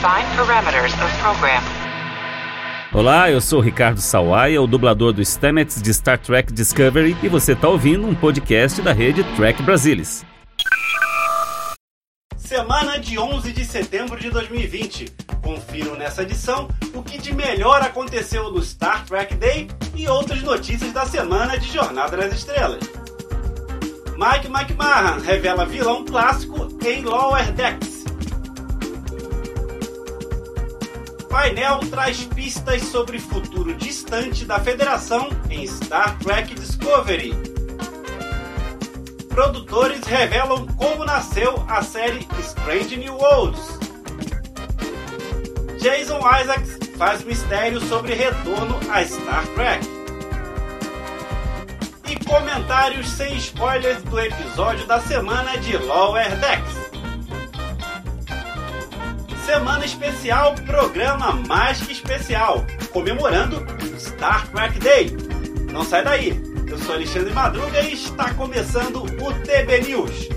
Define parameters of program. Olá, eu sou Ricardo Sawaia, o dublador do Stamets de Star Trek Discovery, e você está ouvindo um podcast da rede Trek Brasilis. Semana de 11 de setembro de 2020. Confiram nessa edição o que de melhor aconteceu no Star Trek Day e outras notícias da semana de Jornada nas Estrelas. Mike McMahon revela vilão clássico em Lower Decks. Painel traz pistas sobre futuro distante da Federação em Star Trek Discovery. Produtores revelam como nasceu a série Strange New Worlds. Jason Isaacs faz mistério sobre retorno a Star Trek. E comentários sem spoilers do episódio da semana de Lower Decks. Semana especial, programa mais que especial, comemorando Star Trek Day. Não sai daí, eu sou Alexandre Madruga e está começando o TB News.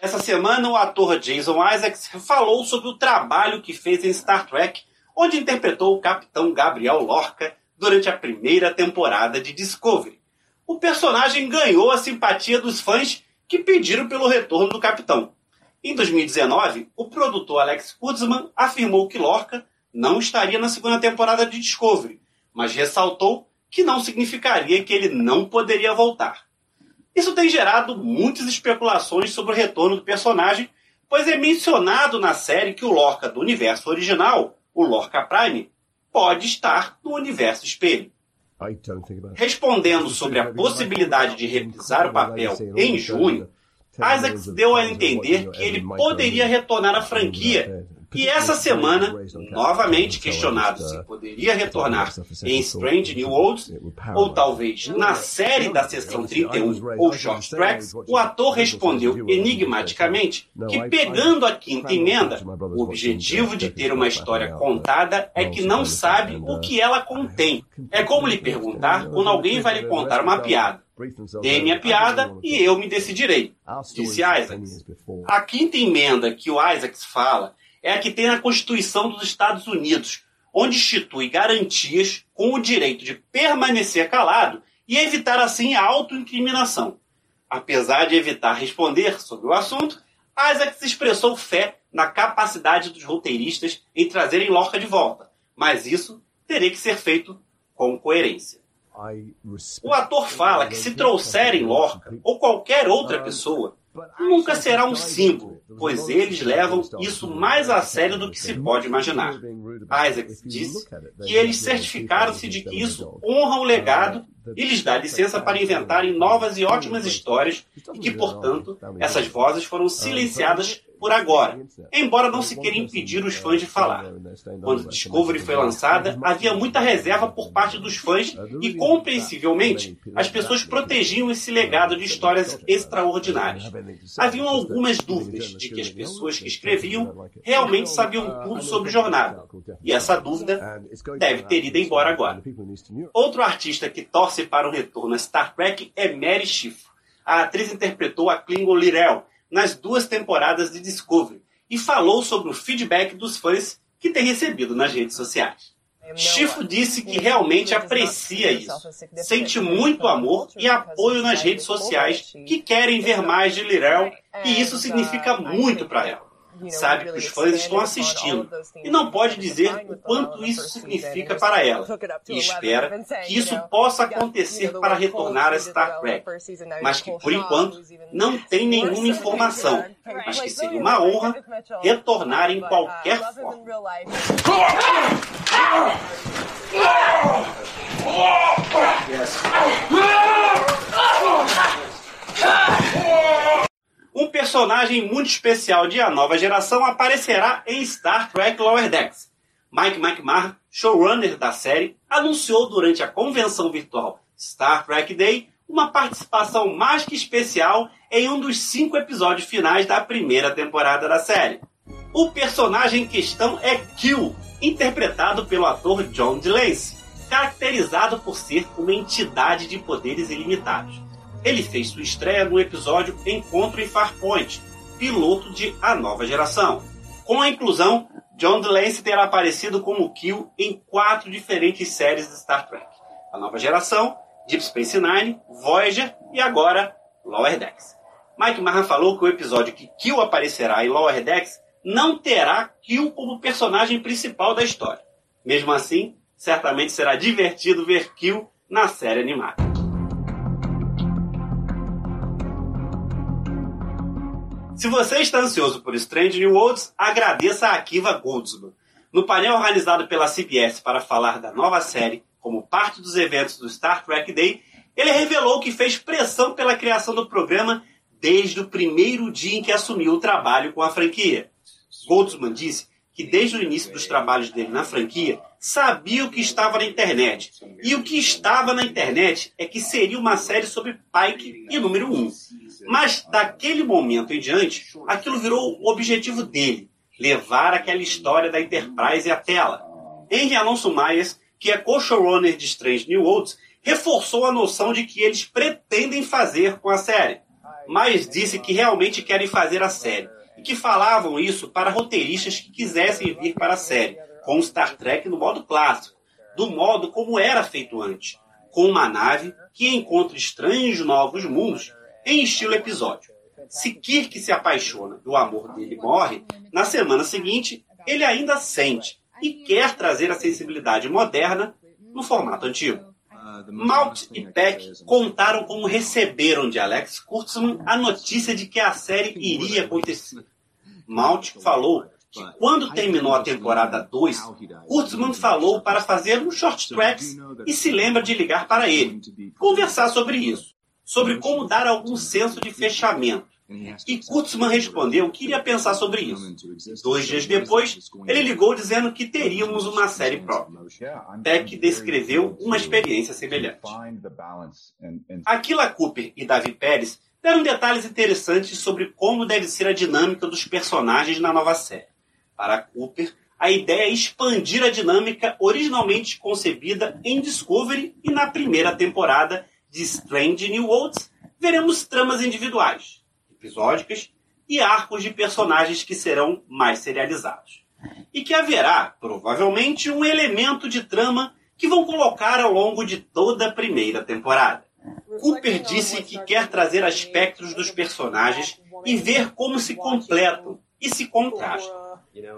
Essa semana, o ator Jason Isaacs falou sobre o trabalho que fez em Star Trek, onde interpretou o capitão Gabriel Lorca durante a primeira temporada de Discovery. O personagem ganhou a simpatia dos fãs que pediram pelo retorno do capitão. Em 2019, o produtor Alex Kurtzman afirmou que Lorca não estaria na segunda temporada de Discovery, mas ressaltou que não significaria que ele não poderia voltar. Isso tem gerado muitas especulações sobre o retorno do personagem, pois é mencionado na série que o Lorca do universo original, o Lorca Prime, pode estar no universo espelho. Respondendo sobre a possibilidade de reprisar o papel em junho, Isaacs deu a entender que ele poderia retornar à franquia e essa semana, novamente questionado se poderia retornar em Strange New Worlds, ou talvez na série da Seção 31 ou Short Tracks, o ator respondeu enigmaticamente que, pegando a quinta emenda, o objetivo de ter uma história contada é que não sabe o que ela contém. É como lhe perguntar quando alguém vai lhe contar uma piada. Dê minha piada e eu me decidirei, disse Isaacs. A quinta emenda que o Isaacs fala é a que tem na Constituição dos Estados Unidos, onde institui garantias com o direito de permanecer calado e evitar assim a autoincriminação. Apesar de evitar responder sobre o assunto, Isaac expressou fé na capacidade dos roteiristas em trazerem Lorca de volta, mas isso teria que ser feito com coerência. O ator fala que se trouxerem Lorca ou qualquer outra pessoa, nunca será um símbolo, pois eles levam isso mais a sério do que se pode imaginar. Isaac disse que eles certificaram-se de que isso honra o legado e lhes dá licença para inventarem novas e ótimas histórias e que, portanto, essas vozes foram silenciadas por agora, embora não se queira impedir os fãs de falar. Quando Discovery foi lançada, havia muita reserva por parte dos fãs e, compreensivelmente, as pessoas protegiam esse legado de histórias extraordinárias. Haviam algumas dúvidas de que as pessoas que escreviam realmente sabiam tudo sobre jornada, e essa dúvida deve ter ido embora agora. Outro artista que torce para o retorno. A Star Trek é Mary Schiff. A atriz interpretou a Klingon Lirel, nas duas temporadas de Discovery e falou sobre o feedback dos fãs que tem recebido nas redes sociais. Chifo disse que realmente aprecia isso, sente muito amor e apoio nas redes sociais que querem ver mais de Lirel e isso significa muito para ela sabe que os fãs estão assistindo. e não pode dizer o quanto isso significa para ela. e espera que isso possa acontecer para retornar a Star Trek, mas que por enquanto não tem nenhuma informação, mas que seria uma honra retornar em qualquer forma. Yes. Um personagem muito especial de A Nova Geração aparecerá em Star Trek Lower Decks. Mike McMahon, showrunner da série, anunciou durante a convenção virtual Star Trek Day uma participação mais que especial em um dos cinco episódios finais da primeira temporada da série. O personagem em questão é Kill, interpretado pelo ator John DeLancey, caracterizado por ser uma entidade de poderes ilimitados. Ele fez sua estreia no episódio Encontro em Farpoint, piloto de A Nova Geração. Com a inclusão, John DeLancey terá aparecido como Kill em quatro diferentes séries de Star Trek: A Nova Geração, Deep Space Nine, Voyager e agora Lower Decks. Mike Marran falou que o episódio que Kill aparecerá em Lower Decks não terá Kill como personagem principal da história. Mesmo assim, certamente será divertido ver Kill na série animada. Se você está ansioso por Strange New Worlds, agradeça a Akiva Goldsman. No painel organizado pela CBS para falar da nova série, como parte dos eventos do Star Trek Day, ele revelou que fez pressão pela criação do programa desde o primeiro dia em que assumiu o trabalho com a franquia. Goldsman disse que desde o início dos trabalhos dele na franquia, sabia o que estava na internet. E o que estava na internet é que seria uma série sobre Pike e número 1. Um. Mas daquele momento em diante, aquilo virou o objetivo dele, levar aquela história da Enterprise à tela. Henry Alonso Myers, que é co-showrunner de Strange New Worlds, reforçou a noção de que eles pretendem fazer com a série. Mas disse que realmente querem fazer a série e que falavam isso para roteiristas que quisessem vir para a série, com Star Trek no modo clássico, do modo como era feito antes, com uma nave que encontra estranhos novos mundos em estilo episódio. Se Kirk se apaixona e o amor dele morre, na semana seguinte ele ainda sente e quer trazer a sensibilidade moderna no formato antigo. Malt e Peck contaram como receberam de Alex Kurtzman a notícia de que a série iria acontecer. Malt falou que quando terminou a temporada 2, Kurtzman falou para fazer um short tracks e se lembra de ligar para ele, conversar sobre isso, sobre como dar algum senso de fechamento. E Kurtzman respondeu que iria pensar sobre isso. Dois dias depois, ele ligou dizendo que teríamos uma série própria. Peck descreveu uma experiência semelhante. Aquila Cooper e Davi Pérez deram detalhes interessantes sobre como deve ser a dinâmica dos personagens na nova série. Para Cooper, a ideia é expandir a dinâmica originalmente concebida em Discovery e na primeira temporada de Strange New Worlds, veremos tramas individuais episódicas e arcos de personagens que serão mais serializados. E que haverá, provavelmente, um elemento de trama que vão colocar ao longo de toda a primeira temporada. Cooper disse que quer trazer aspectos dos personagens e ver como se completam e se contrastam.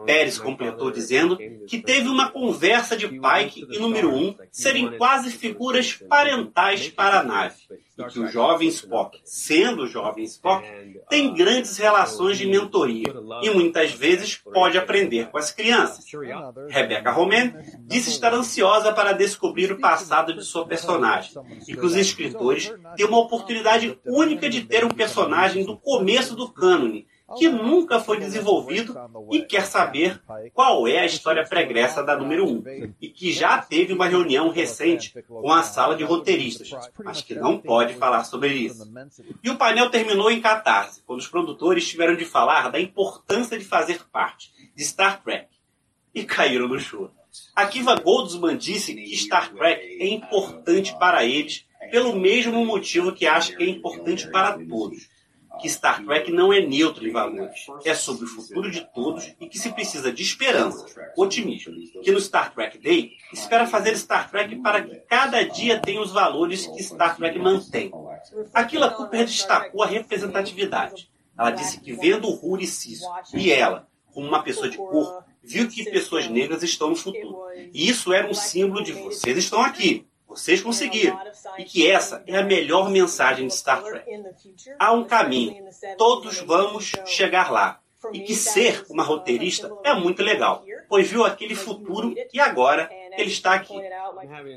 Pérez completou dizendo que teve uma conversa de Pike e número 1 um serem quase figuras parentais para a nave, e que o jovem Spock, sendo o jovem Spock, tem grandes relações de mentoria e muitas vezes pode aprender com as crianças. Rebecca Romain disse estar ansiosa para descobrir o passado de sua personagem. E que os escritores têm uma oportunidade única de ter um personagem do começo do cânone que nunca foi desenvolvido e quer saber qual é a história pregressa da número 1, e que já teve uma reunião recente com a sala de roteiristas, mas que não pode falar sobre isso. E o painel terminou em catarse, quando os produtores tiveram de falar da importância de fazer parte de Star Trek, e caíram no choro. Akiva Goldsman disse que Star Trek é importante para eles pelo mesmo motivo que acha que é importante para todos que Star Trek não é neutro em valores, é sobre o futuro de todos e que se precisa de esperança, otimismo, que no Star Trek Day espera fazer Star Trek para que cada dia tenha os valores que Star Trek mantém. Aquilo a Cooper destacou a representatividade. Ela disse que vendo o Ruri Ciso e ela, como uma pessoa de cor, viu que pessoas negras estão no futuro. E isso era um símbolo de vocês estão aqui. Vocês conseguiram. E que essa é a melhor mensagem de Star Trek. Há um caminho. Todos vamos chegar lá. E que ser uma roteirista é muito legal, pois viu aquele futuro e agora ele está aqui.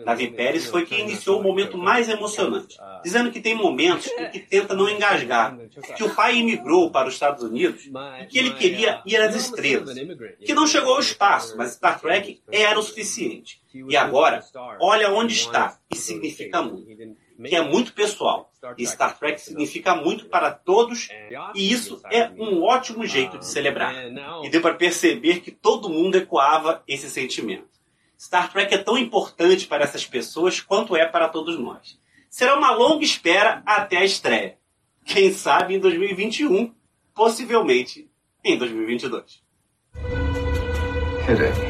Davi Pérez foi quem iniciou o momento mais emocionante, dizendo que tem momentos em que tenta não engasgar, que o pai imigrou para os Estados Unidos e que ele queria ir às estrelas, que não chegou ao espaço, mas Star Trek era o suficiente. E agora, olha onde está, e significa muito. que é muito pessoal. E Star Trek significa muito para todos, e isso é um ótimo jeito de celebrar. E deu para perceber que todo mundo ecoava esse sentimento. Star Trek é tão importante para essas pessoas quanto é para todos nós. Será uma longa espera até a estreia. Quem sabe em 2021, possivelmente em 2022. O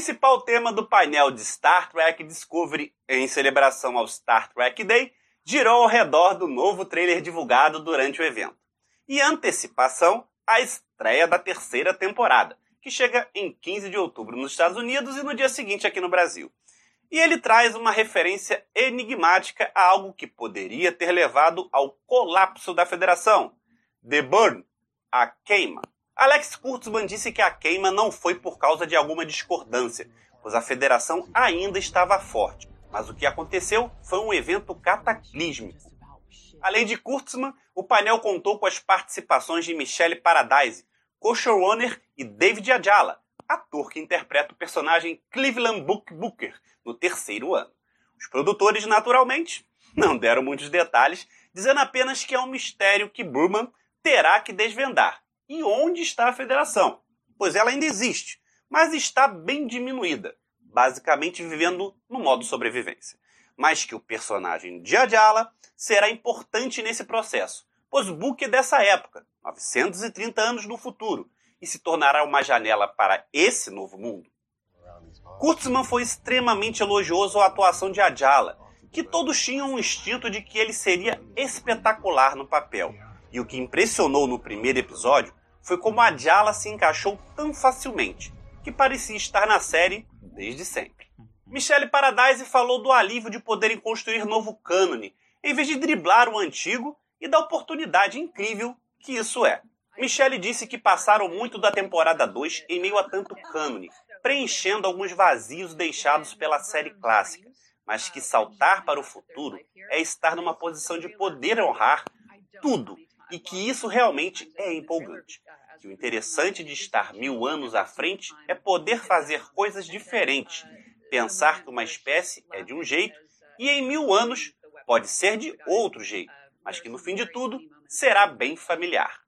principal tema do painel de Star Trek Discovery em celebração ao Star Trek Day girou ao redor do novo trailer divulgado durante o evento. E antecipação à estreia da terceira temporada, que chega em 15 de outubro nos Estados Unidos e no dia seguinte aqui no Brasil. E ele traz uma referência enigmática a algo que poderia ter levado ao colapso da federação: The Burn, a queima. Alex Kurtzman disse que a queima não foi por causa de alguma discordância, pois a federação ainda estava forte. Mas o que aconteceu foi um evento cataclísmico. Além de Kurtzman, o painel contou com as participações de Michelle Paradise, co-showrunner, e David Ajala, ator que interpreta o personagem Cleveland Book Booker no terceiro ano. Os produtores, naturalmente, não deram muitos detalhes, dizendo apenas que é um mistério que Burman terá que desvendar e onde está a federação, pois ela ainda existe, mas está bem diminuída, basicamente vivendo no modo sobrevivência. Mas que o personagem de Adjala será importante nesse processo, pois Book é dessa época, 930 anos no futuro, e se tornará uma janela para esse novo mundo. Kurtzman foi extremamente elogioso à atuação de Adjala, que todos tinham um instinto de que ele seria espetacular no papel. E o que impressionou no primeiro episódio foi como a Jala se encaixou tão facilmente, que parecia estar na série desde sempre. Michelle Paradise falou do alívio de poderem construir novo cânone, em vez de driblar o antigo e da oportunidade incrível que isso é. Michelle disse que passaram muito da temporada 2 em meio a tanto cânone, preenchendo alguns vazios deixados pela série clássica, mas que saltar para o futuro é estar numa posição de poder honrar tudo e que isso realmente é empolgante. Que o interessante de estar mil anos à frente é poder fazer coisas diferentes, pensar que uma espécie é de um jeito e em mil anos pode ser de outro jeito, mas que no fim de tudo será bem familiar.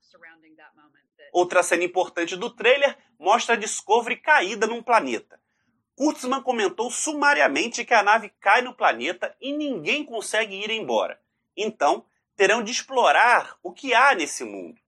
Outra cena importante do trailer mostra a Discovery caída num planeta. Kurtzman comentou sumariamente que a nave cai no planeta e ninguém consegue ir embora. Então, terão de explorar o que há nesse mundo.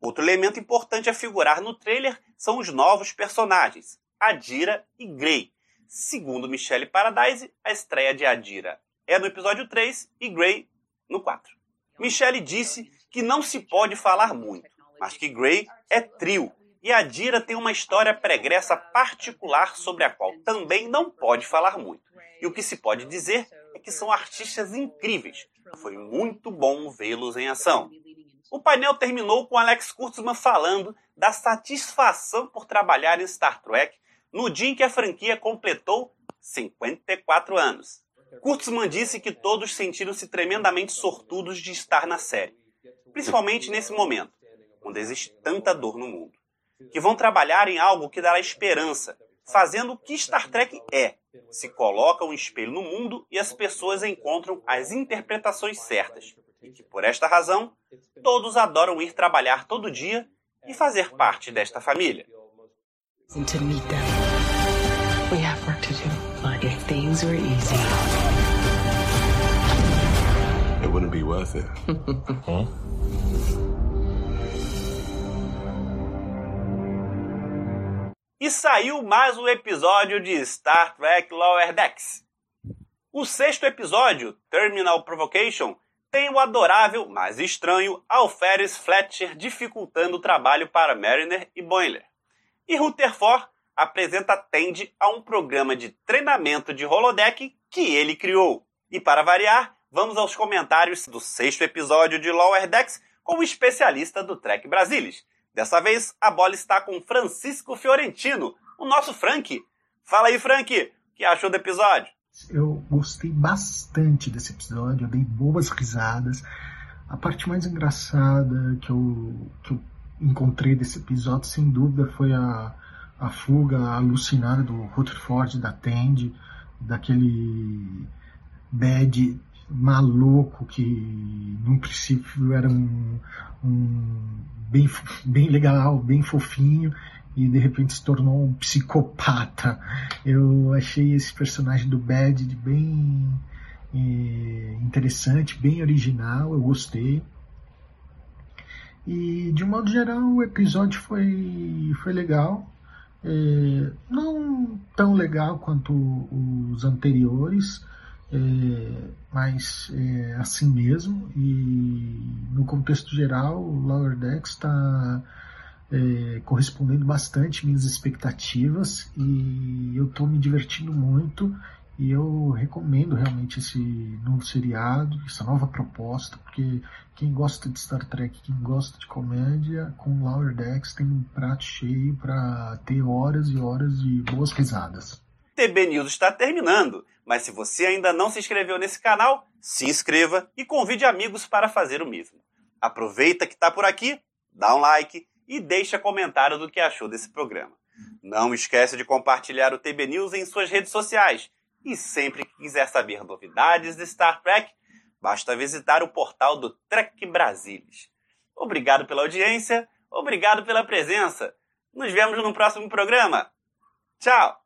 Outro elemento importante a figurar no trailer são os novos personagens, Adira e Grey. Segundo Michelle Paradise, a estreia de Adira é no episódio 3 e Grey no 4. Michelle disse que não se pode falar muito, mas que Grey é trio e Adira tem uma história pregressa particular sobre a qual também não pode falar muito. E o que se pode dizer é que são artistas incríveis, foi muito bom vê-los em ação. O painel terminou com Alex Kurtzman falando da satisfação por trabalhar em Star Trek no dia em que a franquia completou 54 anos. Kurtzman disse que todos sentiram-se tremendamente sortudos de estar na série, principalmente nesse momento, quando existe tanta dor no mundo. Que vão trabalhar em algo que dará esperança, fazendo o que Star Trek é, se coloca um espelho no mundo e as pessoas encontram as interpretações certas. E que, por esta razão, todos adoram ir trabalhar todo dia e fazer parte desta família. It wouldn't be worth it. huh? E saiu mais um episódio de Star Trek Lower Decks. O sexto episódio, Terminal Provocation, tem o adorável, mas estranho, Alferes Fletcher dificultando o trabalho para Mariner e Boiler. E Rutherford apresenta Tende a um programa de treinamento de holodeck que ele criou. E para variar, vamos aos comentários do sexto episódio de Lower Decks com o especialista do Trek Brasilis. Dessa vez, a bola está com Francisco Fiorentino, o nosso Frank. Fala aí, Frank, o que achou do episódio? Eu gostei bastante desse episódio, eu dei boas risadas. A parte mais engraçada que eu, que eu encontrei desse episódio, sem dúvida, foi a, a fuga alucinada do Rutherford da Tandy, daquele bad maluco que no princípio era um, um bem, bem legal, bem fofinho e de repente se tornou um psicopata. Eu achei esse personagem do Bad bem é, interessante, bem original, eu gostei. E de um modo geral o episódio foi, foi legal. É, não tão legal quanto os anteriores, é, mas é assim mesmo. E no contexto geral, o Lower Decks está é, correspondendo bastante minhas expectativas e eu estou me divertindo muito e eu recomendo realmente esse novo seriado, essa nova proposta, porque quem gosta de Star Trek, quem gosta de comédia, com Lower Decks tem um prato cheio para ter horas e horas de boas risadas. TB News está terminando, mas se você ainda não se inscreveu nesse canal, se inscreva e convide amigos para fazer o mesmo. Aproveita que está por aqui, dá um like e deixa comentário do que achou desse programa. Não esqueça de compartilhar o TB News em suas redes sociais e sempre que quiser saber novidades de Star Trek, basta visitar o portal do Trek Brasilis. Obrigado pela audiência, obrigado pela presença. Nos vemos no próximo programa. Tchau!